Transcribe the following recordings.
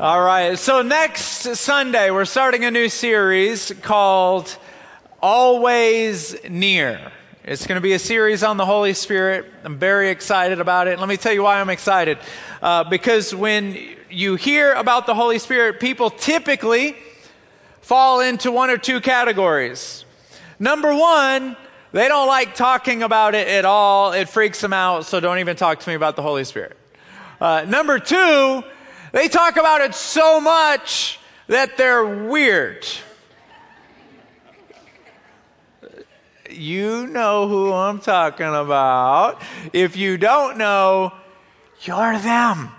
All right. So next Sunday, we're starting a new series called Always Near. It's going to be a series on the Holy Spirit. I'm very excited about it. Let me tell you why I'm excited. Uh, because when you hear about the Holy Spirit, people typically fall into one or two categories. Number one, they don't like talking about it at all. It freaks them out, so don't even talk to me about the Holy Spirit. Uh, number two, they talk about it so much that they're weird. You know who I'm talking about. If you don't know, you're them.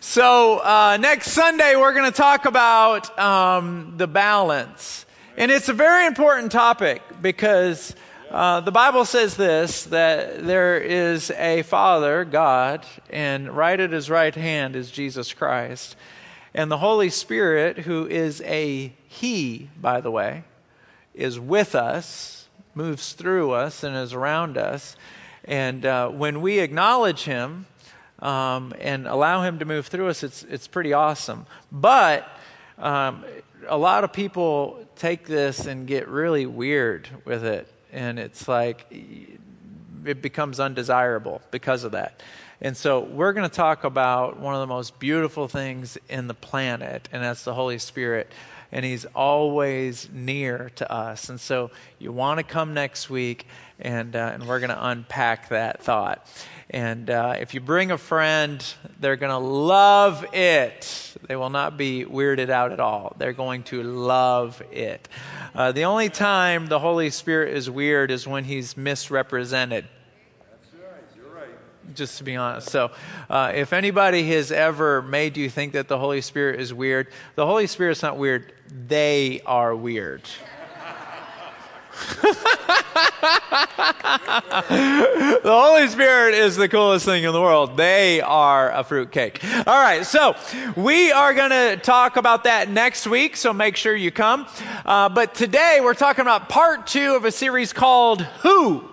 So, uh, next Sunday, we're going to talk about um, the balance. And it's a very important topic because uh, the Bible says this that there is a Father, God, and right at his right hand is Jesus Christ. And the Holy Spirit, who is a He, by the way, is with us, moves through us, and is around us. And uh, when we acknowledge Him um, and allow Him to move through us, it's, it's pretty awesome. But um, a lot of people take this and get really weird with it and it's like it becomes undesirable because of that. And so we're going to talk about one of the most beautiful things in the planet, and that's the Holy Spirit. And He's always near to us. And so you want to come next week, and, uh, and we're going to unpack that thought. And uh, if you bring a friend, they're going to love it. They will not be weirded out at all. They're going to love it. Uh, the only time the Holy Spirit is weird is when he's misrepresented. That's right. You're right. Just to be honest. So, uh, if anybody has ever made you think that the Holy Spirit is weird, the Holy Spirit's not weird. They are weird. the Holy Spirit is the coolest thing in the world. They are a fruitcake. All right, so we are going to talk about that next week, so make sure you come. Uh, but today we're talking about part two of a series called Who.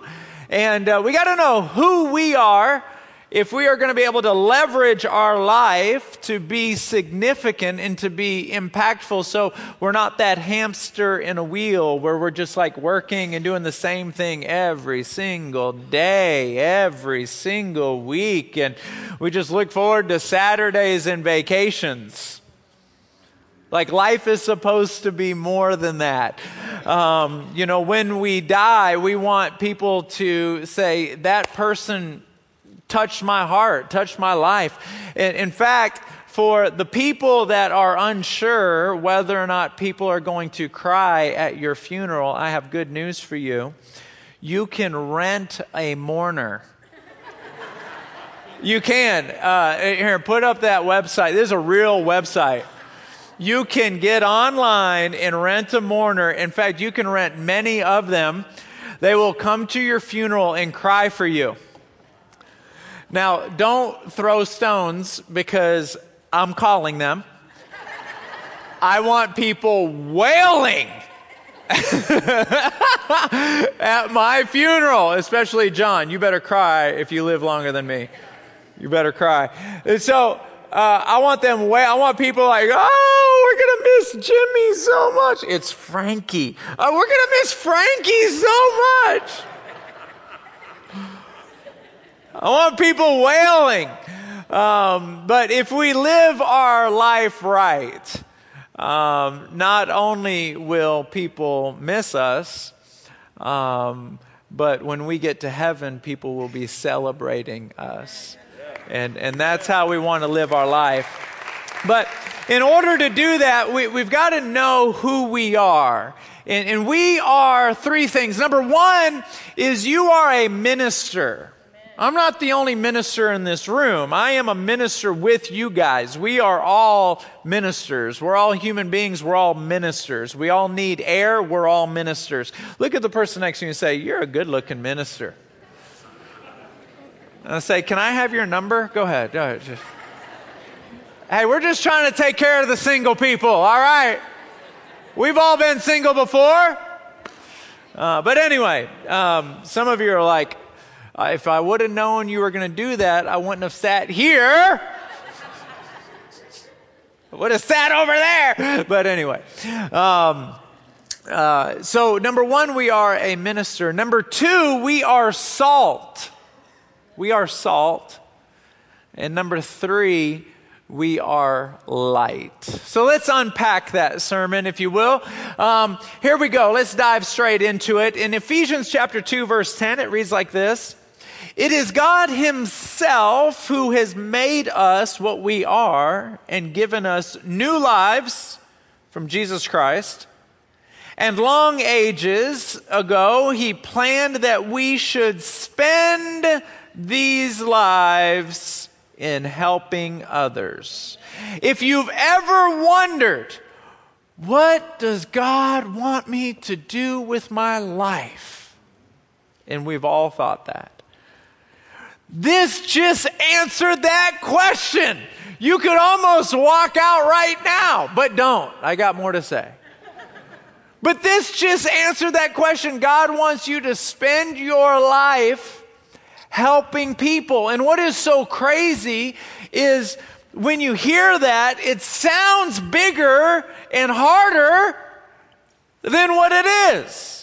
And uh, we got to know who we are if we are going to be able to leverage our life to be significant and to be impactful, so we're not that hamster in a wheel where we're just like working and doing the same thing every single day, every single week, and we just look forward to Saturdays and vacations. Like life is supposed to be more than that. Um, you know, when we die, we want people to say, that person touched my heart, touched my life. In, in fact, for the people that are unsure whether or not people are going to cry at your funeral, I have good news for you. You can rent a mourner. You can. Uh, here, put up that website. This is a real website. You can get online and rent a mourner. In fact, you can rent many of them. They will come to your funeral and cry for you. Now, don't throw stones because I'm calling them. I want people wailing at my funeral, especially John. You better cry if you live longer than me. You better cry. And so, uh, I want them wail. I want people like, oh, we're gonna miss Jimmy so much. It's Frankie. Oh, we're gonna miss Frankie so much. I want people wailing. Um, but if we live our life right, um, not only will people miss us, um, but when we get to heaven, people will be celebrating us. And, and that's how we want to live our life. But in order to do that, we, we've got to know who we are. And, and we are three things. Number one is you are a minister. I'm not the only minister in this room. I am a minister with you guys. We are all ministers. We're all human beings. We're all ministers. We all need air. We're all ministers. Look at the person next to you and say, You're a good looking minister. And I say, Can I have your number? Go ahead. Go ahead. Just... Hey, we're just trying to take care of the single people, all right? We've all been single before. Uh, but anyway, um, some of you are like, uh, if I would have known you were going to do that, I wouldn't have sat here. I would have sat over there. But anyway. Um, uh, so, number one, we are a minister. Number two, we are salt. We are salt. And number three, we are light. So let's unpack that sermon, if you will. Um, here we go. Let's dive straight into it. In Ephesians chapter 2, verse 10, it reads like this It is God Himself who has made us what we are and given us new lives from Jesus Christ. And long ages ago, He planned that we should spend these lives in helping others. If you've ever wondered, what does God want me to do with my life? And we've all thought that. This just answered that question. You could almost walk out right now, but don't. I got more to say. But this just answered that question. God wants you to spend your life helping people. And what is so crazy is when you hear that, it sounds bigger and harder than what it is.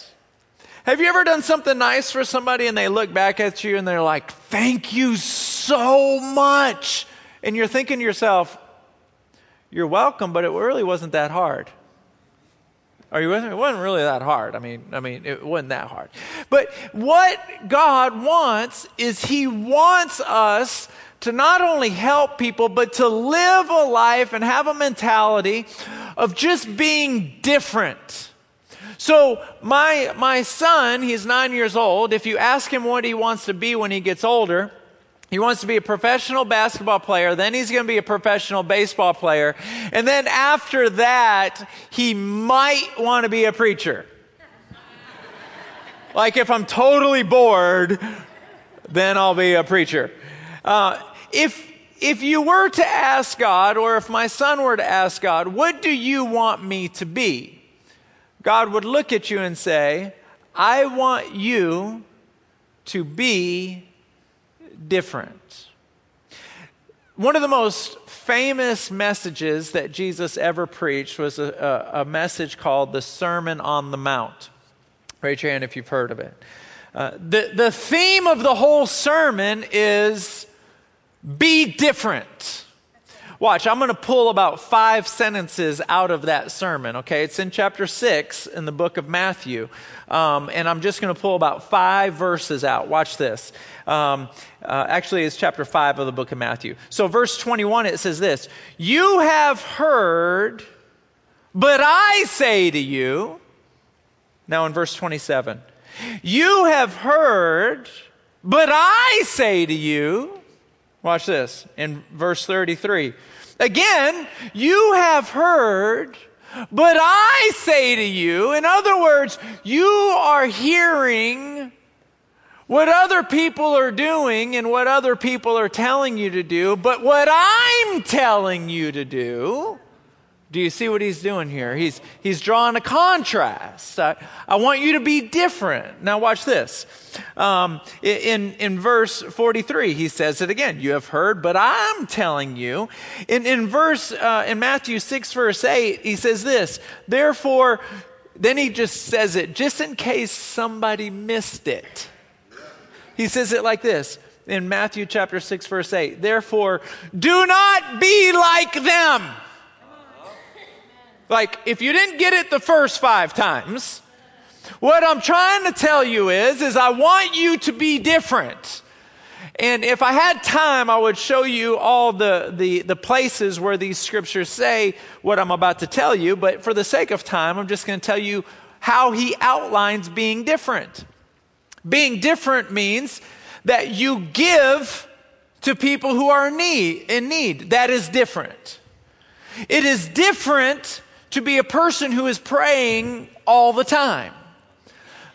Have you ever done something nice for somebody and they look back at you and they're like, thank you so much? And you're thinking to yourself, you're welcome, but it really wasn't that hard. Are you with me? It wasn't really that hard. I mean, I mean, it wasn't that hard. But what God wants is He wants us to not only help people, but to live a life and have a mentality of just being different. So my my son, he's nine years old. If you ask him what he wants to be when he gets older, he wants to be a professional basketball player, then he's going to be a professional baseball player, and then after that, he might want to be a preacher. like if I'm totally bored, then I'll be a preacher. Uh, if if you were to ask God, or if my son were to ask God, what do you want me to be? God would look at you and say, I want you to be different. One of the most famous messages that Jesus ever preached was a, a, a message called the Sermon on the Mount. Raise your hand if you've heard of it. Uh, the, the theme of the whole sermon is be different. Watch, I'm going to pull about five sentences out of that sermon, okay? It's in chapter six in the book of Matthew. Um, and I'm just going to pull about five verses out. Watch this. Um, uh, actually, it's chapter five of the book of Matthew. So, verse 21, it says this You have heard, but I say to you. Now, in verse 27, You have heard, but I say to you. Watch this in verse 33. Again, you have heard, but I say to you, in other words, you are hearing what other people are doing and what other people are telling you to do, but what I'm telling you to do do you see what he's doing here? He's, he's drawing a contrast. I, I want you to be different. Now, watch this. Um, in, in verse 43, he says it again. You have heard, but I'm telling you. In, in verse, uh, in Matthew 6, verse 8, he says this. Therefore, then he just says it just in case somebody missed it. He says it like this in Matthew chapter 6, verse 8. Therefore, do not be like them. Like, if you didn't get it the first five times, what I'm trying to tell you is, is I want you to be different. And if I had time, I would show you all the, the, the places where these scriptures say what I'm about to tell you. But for the sake of time, I'm just going to tell you how he outlines being different. Being different means that you give to people who are in need, in need. That is different. It is different to be a person who is praying all the time.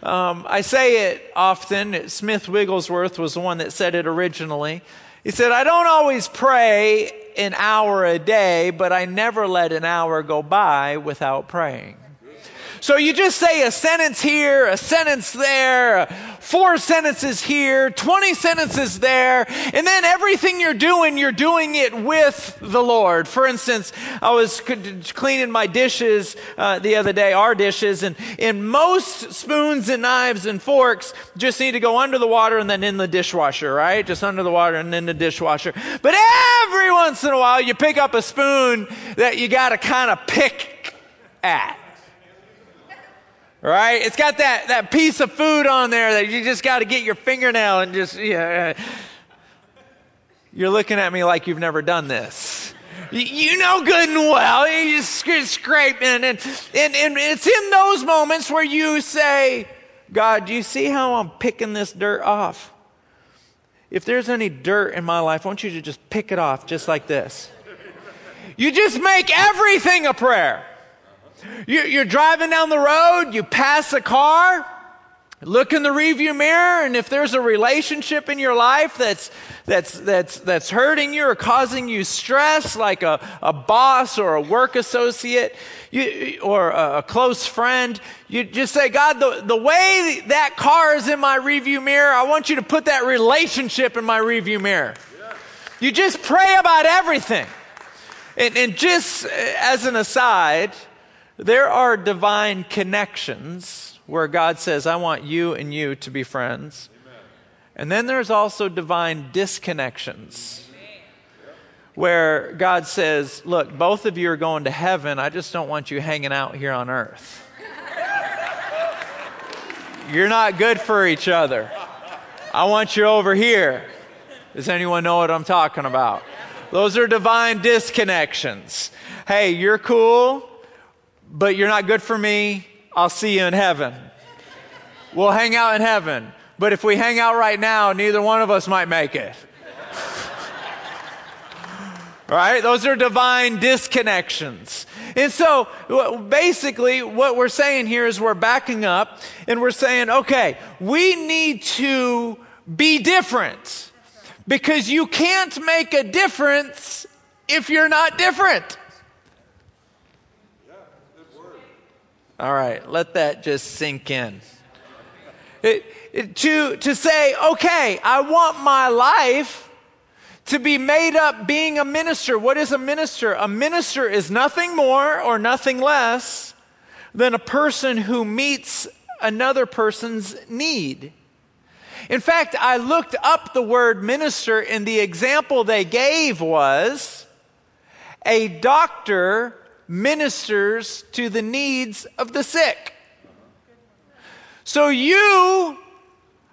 Um, I say it often. Smith Wigglesworth was the one that said it originally. He said, I don't always pray an hour a day, but I never let an hour go by without praying. So you just say a sentence here, a sentence there, four sentences here, 20 sentences there, and then everything you're doing, you're doing it with the Lord. For instance, I was cleaning my dishes uh, the other day, our dishes, and, and most spoons and knives and forks just need to go under the water and then in the dishwasher, right? Just under the water and in the dishwasher. But every once in a while, you pick up a spoon that you got to kind of pick at right? It's got that, that piece of food on there that you just got to get your fingernail and just, yeah. You're looking at me like you've never done this. You know good and well. You just scraping. And, and, and it's in those moments where you say, God, do you see how I'm picking this dirt off? If there's any dirt in my life, I want you to just pick it off just like this. You just make everything a prayer. You're driving down the road, you pass a car, look in the rearview mirror, and if there's a relationship in your life that's, that's, that's, that's hurting you or causing you stress, like a, a boss or a work associate you, or a, a close friend, you just say, God, the, the way that car is in my rearview mirror, I want you to put that relationship in my rearview mirror. You just pray about everything. And, and just as an aside, there are divine connections where God says, I want you and you to be friends. Amen. And then there's also divine disconnections where God says, Look, both of you are going to heaven. I just don't want you hanging out here on earth. You're not good for each other. I want you over here. Does anyone know what I'm talking about? Those are divine disconnections. Hey, you're cool but you're not good for me. I'll see you in heaven. We'll hang out in heaven. But if we hang out right now, neither one of us might make it. right? Those are divine disconnections. And so basically, what we're saying here is we're backing up and we're saying, okay, we need to be different because you can't make a difference if you're not different. All right, let that just sink in. It, it, to, to say, okay, I want my life to be made up being a minister. What is a minister? A minister is nothing more or nothing less than a person who meets another person's need. In fact, I looked up the word minister, and the example they gave was a doctor ministers to the needs of the sick. So you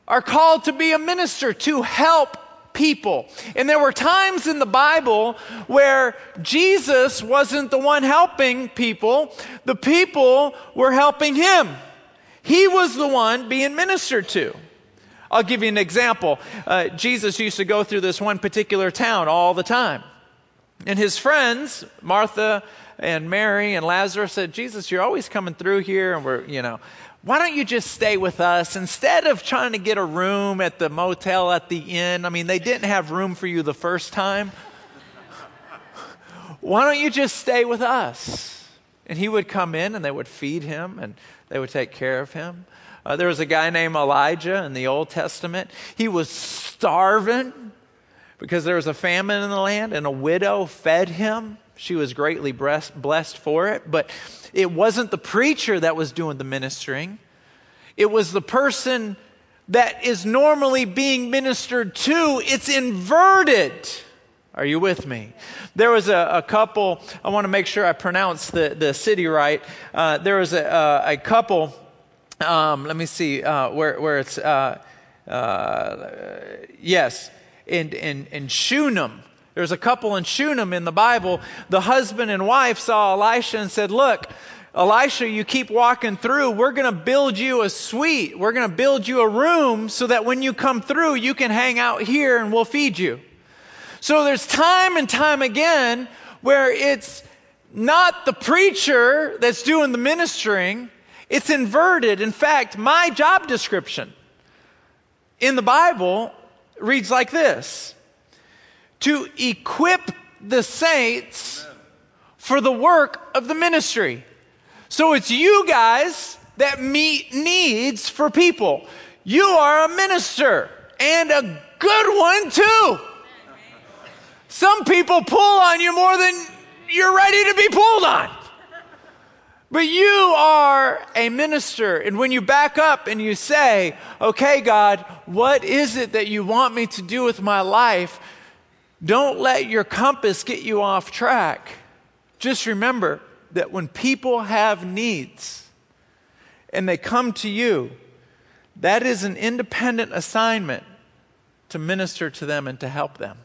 are called to be a minister, to help people. And there were times in the Bible where Jesus wasn't the one helping people, the people were helping him. He was the one being ministered to. I'll give you an example. Uh, Jesus used to go through this one particular town all the time. And his friends, Martha and Mary and Lazarus said, Jesus, you're always coming through here, and we're, you know, why don't you just stay with us instead of trying to get a room at the motel at the inn? I mean, they didn't have room for you the first time. why don't you just stay with us? And he would come in and they would feed him and they would take care of him. Uh, there was a guy named Elijah in the Old Testament. He was starving because there was a famine in the land, and a widow fed him. She was greatly blessed for it, but it wasn't the preacher that was doing the ministering. It was the person that is normally being ministered to. It's inverted. Are you with me? There was a, a couple, I want to make sure I pronounce the, the city right. Uh, there was a, a, a couple, um, let me see uh, where, where it's, uh, uh yes, in, in, in Shunem. There's a couple in Shunem in the Bible. The husband and wife saw Elisha and said, Look, Elisha, you keep walking through. We're going to build you a suite. We're going to build you a room so that when you come through, you can hang out here and we'll feed you. So there's time and time again where it's not the preacher that's doing the ministering, it's inverted. In fact, my job description in the Bible reads like this to equip the saints for the work of the ministry. So it's you guys that meet needs for people. You are a minister and a good one too. Some people pull on you more than you're ready to be pulled on. But you are a minister. And when you back up and you say, okay, God, what is it that you want me to do with my life? Don't let your compass get you off track. Just remember that when people have needs and they come to you, that is an independent assignment to minister to them and to help them.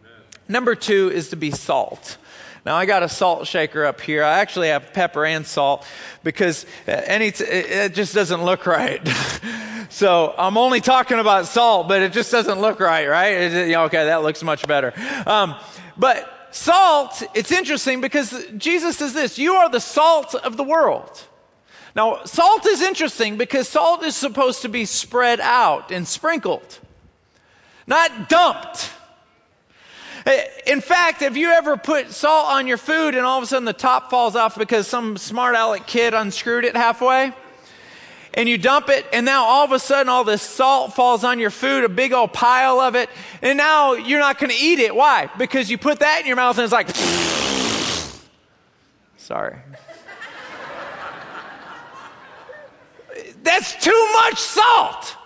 Amen. Number two is to be salt. Now I got a salt shaker up here. I actually have pepper and salt because any t- it just doesn't look right. so I'm only talking about salt, but it just doesn't look right, right? Okay, that looks much better. Um, but salt, it's interesting because Jesus says this: "You are the salt of the world." Now, salt is interesting because salt is supposed to be spread out and sprinkled, not dumped. In fact, have you ever put salt on your food and all of a sudden the top falls off because some smart aleck kid unscrewed it halfway? And you dump it, and now all of a sudden all this salt falls on your food, a big old pile of it, and now you're not going to eat it. Why? Because you put that in your mouth and it's like, sorry. That's too much salt.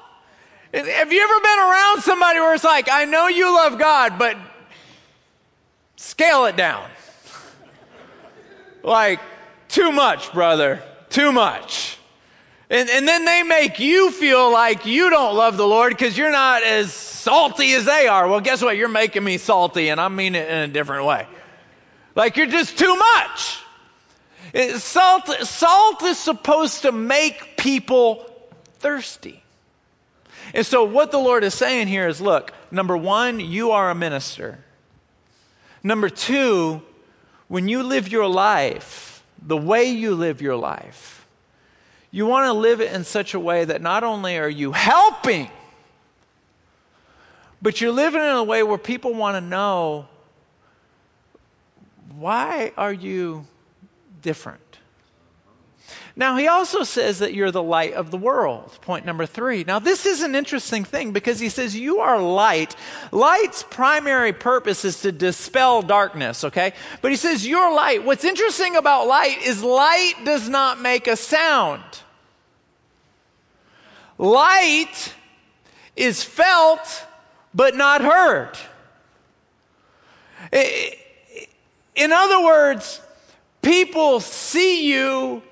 Have you ever been around somebody where it's like, I know you love God, but Scale it down. like, too much, brother. Too much. And, and then they make you feel like you don't love the Lord because you're not as salty as they are. Well, guess what? You're making me salty, and I mean it in a different way. Like you're just too much. It, salt, salt is supposed to make people thirsty. And so, what the Lord is saying here is look, number one, you are a minister. Number two, when you live your life, the way you live your life, you want to live it in such a way that not only are you helping, but you're living in a way where people want to know why are you different? Now, he also says that you're the light of the world. Point number three. Now, this is an interesting thing because he says you are light. Light's primary purpose is to dispel darkness, okay? But he says you're light. What's interesting about light is light does not make a sound. Light is felt but not heard. In other words, people see you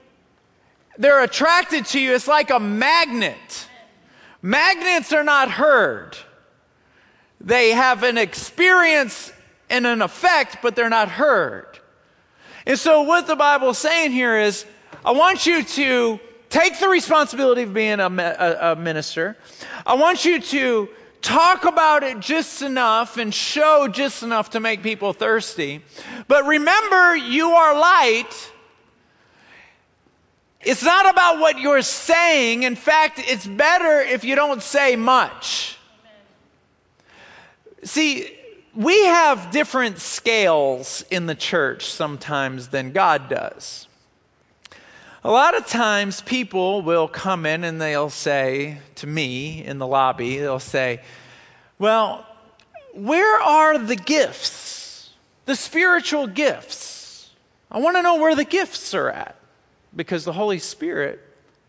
they're attracted to you. It's like a magnet. Magnets are not heard. They have an experience and an effect, but they're not heard. And so, what the Bible is saying here is I want you to take the responsibility of being a, a, a minister. I want you to talk about it just enough and show just enough to make people thirsty. But remember, you are light it's not about what you're saying. In fact, it's better if you don't say much. See, we have different scales in the church sometimes than God does. A lot of times people will come in and they'll say to me in the lobby, they'll say, Well, where are the gifts? The spiritual gifts. I want to know where the gifts are at because the Holy Spirit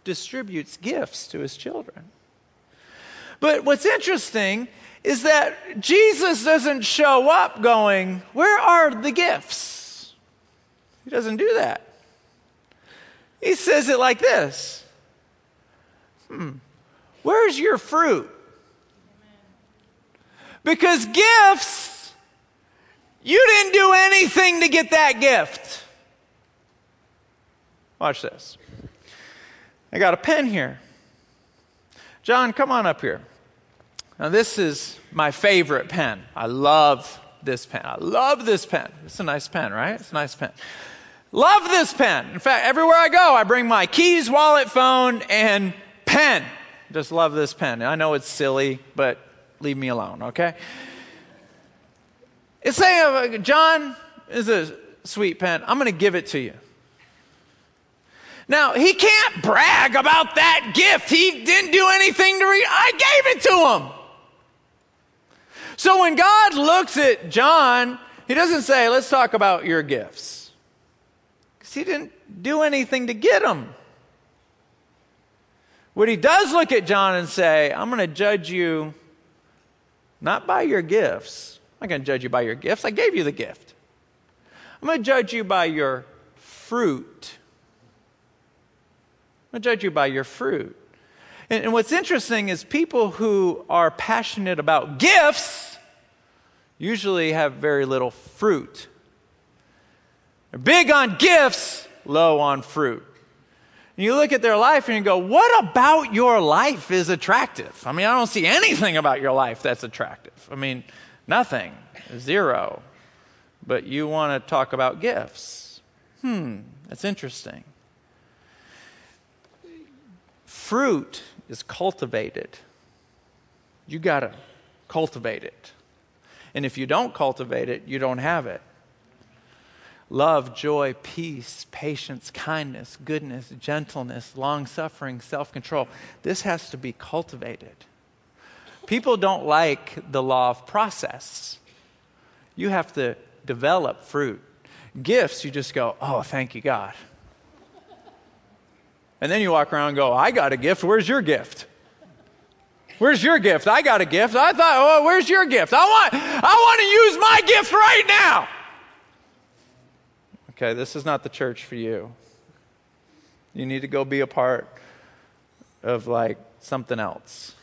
distributes gifts to his children. But what's interesting is that Jesus doesn't show up going, Where are the gifts? He doesn't do that. He says it like this Hmm, where's your fruit? Because gifts, you didn't do anything to get that gift. Watch this. I got a pen here. John, come on up here. Now, this is my favorite pen. I love this pen. I love this pen. It's a nice pen, right? It's a nice pen. Love this pen. In fact, everywhere I go, I bring my keys, wallet, phone, and pen. Just love this pen. I know it's silly, but leave me alone, okay? It's saying, uh, John is a sweet pen. I'm going to give it to you. Now, he can't brag about that gift. He didn't do anything to re- I gave it to him. So when God looks at John, he doesn't say, let's talk about your gifts. Because he didn't do anything to get them. What he does look at John and say, I'm going to judge you not by your gifts. I'm not going to judge you by your gifts. I gave you the gift. I'm going to judge you by your fruit. To judge you by your fruit. And, and what's interesting is people who are passionate about gifts usually have very little fruit. They're big on gifts, low on fruit. And you look at their life and you go, What about your life is attractive? I mean, I don't see anything about your life that's attractive. I mean, nothing, zero. But you want to talk about gifts. Hmm, that's interesting. Fruit is cultivated. You got to cultivate it. And if you don't cultivate it, you don't have it. Love, joy, peace, patience, kindness, goodness, gentleness, long suffering, self control. This has to be cultivated. People don't like the law of process. You have to develop fruit. Gifts, you just go, oh, thank you, God. And then you walk around and go, I got a gift. Where's your gift? Where's your gift? I got a gift. I thought, oh, where's your gift? I want, I want to use my gift right now. Okay, this is not the church for you. You need to go be a part of like something else.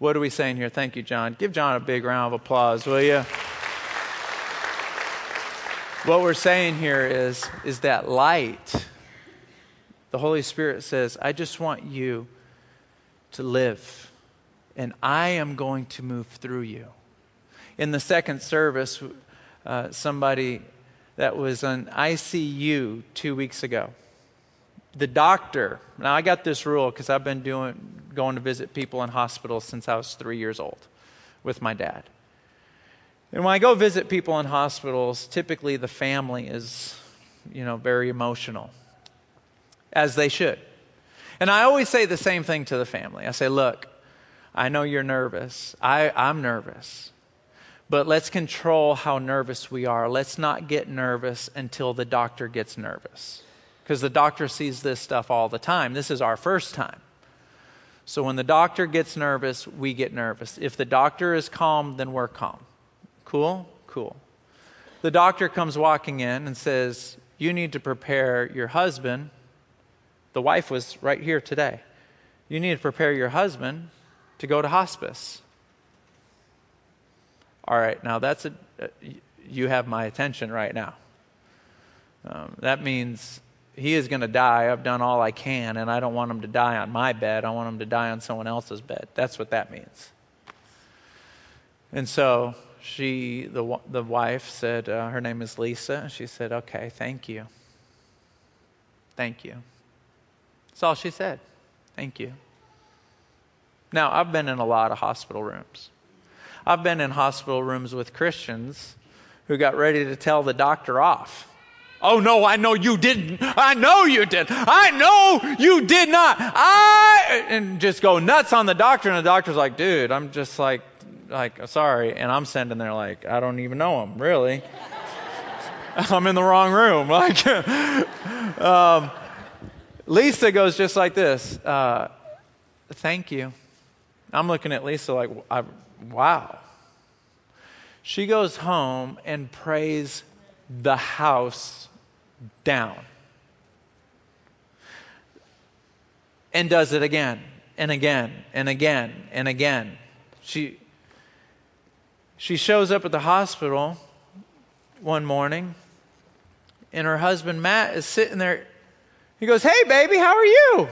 What are we saying here? Thank you, John. Give John a big round of applause, will you? what we're saying here is, is that light, the Holy Spirit says, I just want you to live, and I am going to move through you. In the second service, uh, somebody that was on ICU two weeks ago. The doctor, now I got this rule because I've been doing, going to visit people in hospitals since I was three years old with my dad. And when I go visit people in hospitals, typically the family is, you know, very emotional, as they should. And I always say the same thing to the family. I say, look, I know you're nervous. I, I'm nervous. But let's control how nervous we are. Let's not get nervous until the doctor gets nervous. Because the doctor sees this stuff all the time. This is our first time. So when the doctor gets nervous, we get nervous. If the doctor is calm, then we're calm. Cool? Cool. The doctor comes walking in and says, You need to prepare your husband. The wife was right here today. You need to prepare your husband to go to hospice. All right, now that's a, you have my attention right now. Um, that means he is going to die. I've done all I can, and I don't want him to die on my bed. I want him to die on someone else's bed. That's what that means. And so she, the, the wife, said, uh, her name is Lisa. And she said, okay, thank you. Thank you. That's all she said. Thank you. Now, I've been in a lot of hospital rooms. I've been in hospital rooms with Christians who got ready to tell the doctor off. Oh, no, I know you didn't. I know you did. I know you did not. I, and just go nuts on the doctor. And the doctor's like, dude, I'm just like, like, sorry. And I'm sending there like, I don't even know him, really. I'm in the wrong room. Like, um, Lisa goes just like this. Uh, thank you. I'm looking at Lisa like, Wow. She goes home and prays the house down. And does it again and again and again and again. She, she shows up at the hospital one morning, and her husband Matt is sitting there. He goes, Hey, baby, how are you?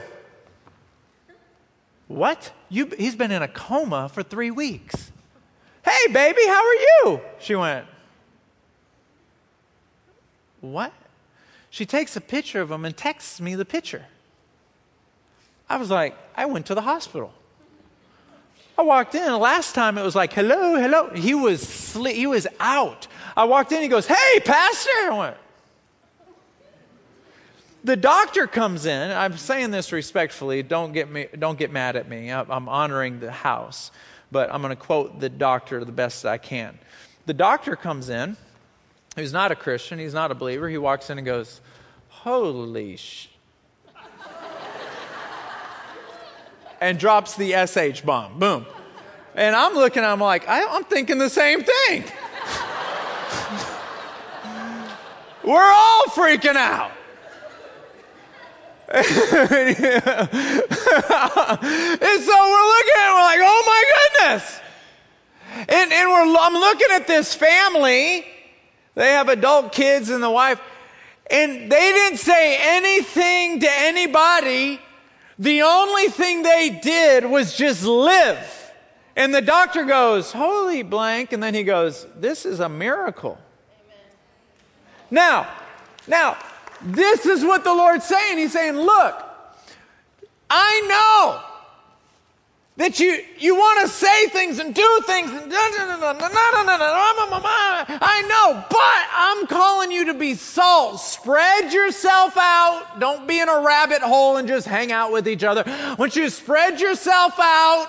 What? You, he's been in a coma for three weeks. Hey, baby, how are you? She went, What? She takes a picture of him and texts me the picture. I was like, I went to the hospital. I walked in. Last time it was like, hello, hello. He was sleep, he was out. I walked in. He goes, hey, pastor. I went, The doctor comes in. I'm saying this respectfully. Don't get me. Don't get mad at me. I'm honoring the house, but I'm going to quote the doctor the best I can. The doctor comes in. He's not a Christian. He's not a believer. He walks in and goes, "Holy sh!" and drops the sh bomb. Boom. And I'm looking. I'm like, I'm thinking the same thing. We're all freaking out. and so we're looking at it, we're like, oh my goodness. And, and we're, I'm looking at this family. They have adult kids and the wife. And they didn't say anything to anybody. The only thing they did was just live. And the doctor goes, Holy blank. And then he goes, This is a miracle. Amen. Now, now, this is what the Lord's saying. He's saying, Look, I know that you, you want to say things and do things and I know, but I'm calling you to be salt. Spread yourself out. Don't be in a rabbit hole and just hang out with each other. I want you to spread yourself out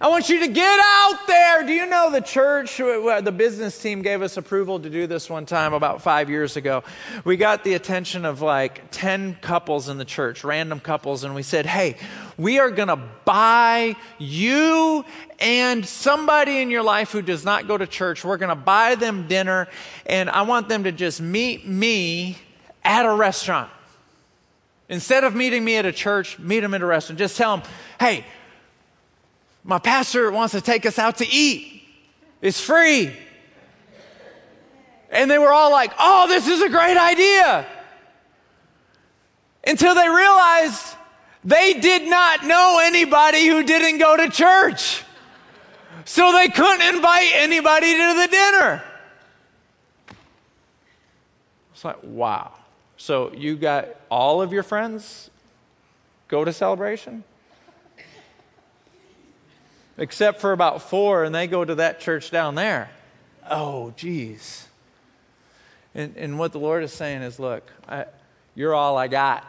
I want you to get out there. Do you know the church, uh, uh, the business team gave us approval to do this one time about five years ago. We got the attention of like 10 couples in the church, random couples, and we said, hey, we are going to buy you and somebody in your life who does not go to church. We're going to buy them dinner, and I want them to just meet me at a restaurant. Instead of meeting me at a church, meet them at a restaurant. Just tell them, hey, my pastor wants to take us out to eat. It's free. And they were all like, oh, this is a great idea. Until they realized they did not know anybody who didn't go to church. So they couldn't invite anybody to the dinner. It's like, wow. So you got all of your friends go to celebration? Except for about four, and they go to that church down there. Oh, geez. And, and what the Lord is saying is look, I, you're all I got.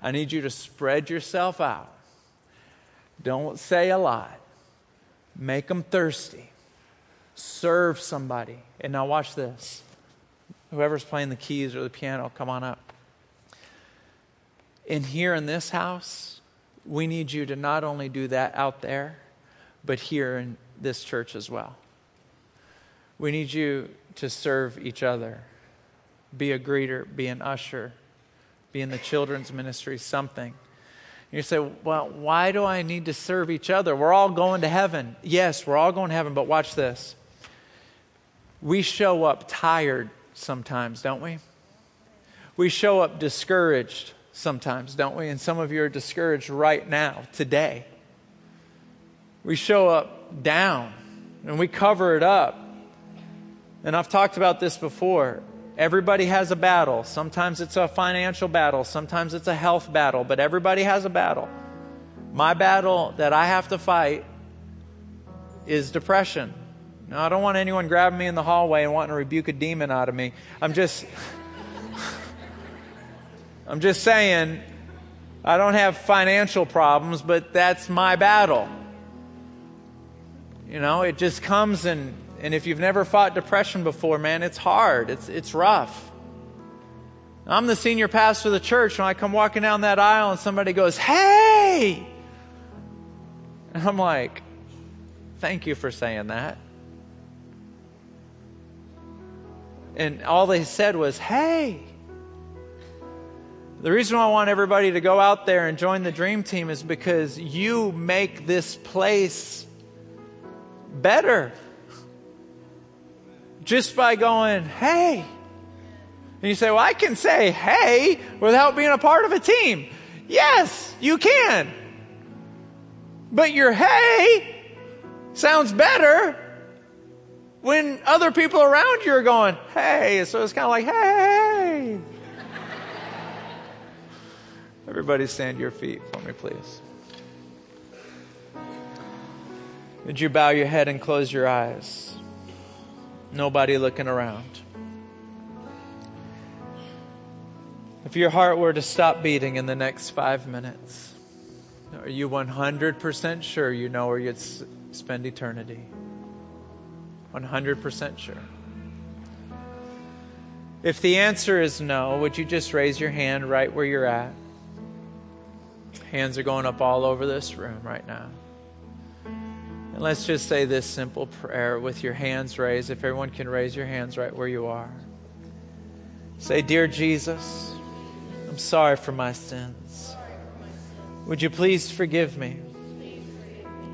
I need you to spread yourself out. Don't say a lot. Make them thirsty. Serve somebody. And now, watch this. Whoever's playing the keys or the piano, come on up. In here in this house, we need you to not only do that out there, but here in this church as well. We need you to serve each other. Be a greeter, be an usher, be in the children's ministry, something. You say, well, why do I need to serve each other? We're all going to heaven. Yes, we're all going to heaven, but watch this. We show up tired sometimes, don't we? We show up discouraged sometimes, don't we? And some of you are discouraged right now, today. We show up down and we cover it up. And I've talked about this before. Everybody has a battle. Sometimes it's a financial battle, sometimes it's a health battle, but everybody has a battle. My battle that I have to fight is depression. Now, I don't want anyone grabbing me in the hallway and wanting to rebuke a demon out of me. I'm just. I'm just saying, I don't have financial problems, but that's my battle. You know, it just comes and, and if you've never fought depression before, man, it's hard. It's, it's rough. I'm the senior pastor of the church. When I come walking down that aisle and somebody goes, Hey! And I'm like, Thank you for saying that. And all they said was, Hey! The reason why I want everybody to go out there and join the dream team is because you make this place better. Just by going, hey. And you say, well, I can say hey without being a part of a team. Yes, you can. But your hey sounds better when other people around you are going, hey. So it's kind of like, hey. Everybody stand your feet for me, please. Would you bow your head and close your eyes? Nobody looking around. If your heart were to stop beating in the next five minutes, are you 100% sure you know where you'd s- spend eternity? 100% sure. If the answer is no, would you just raise your hand right where you're at? Hands are going up all over this room right now. And let's just say this simple prayer with your hands raised. If everyone can raise your hands right where you are. Say, Dear Jesus, I'm sorry for my sins. Would you please forgive me?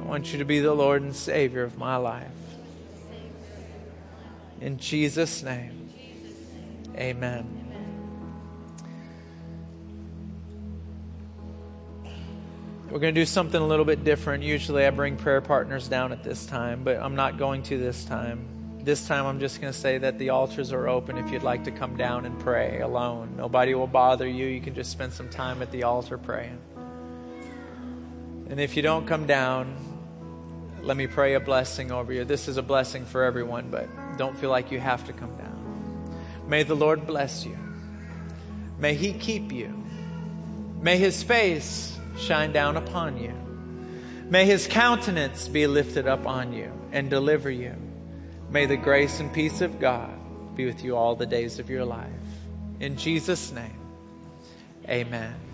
I want you to be the Lord and Savior of my life. In Jesus' name, amen. We're going to do something a little bit different. Usually I bring prayer partners down at this time, but I'm not going to this time. This time I'm just going to say that the altars are open if you'd like to come down and pray alone. Nobody will bother you. You can just spend some time at the altar praying. And if you don't come down, let me pray a blessing over you. This is a blessing for everyone, but don't feel like you have to come down. May the Lord bless you. May He keep you. May His face shine down upon you. May his countenance be lifted up on you and deliver you. May the grace and peace of God be with you all the days of your life. In Jesus' name, amen.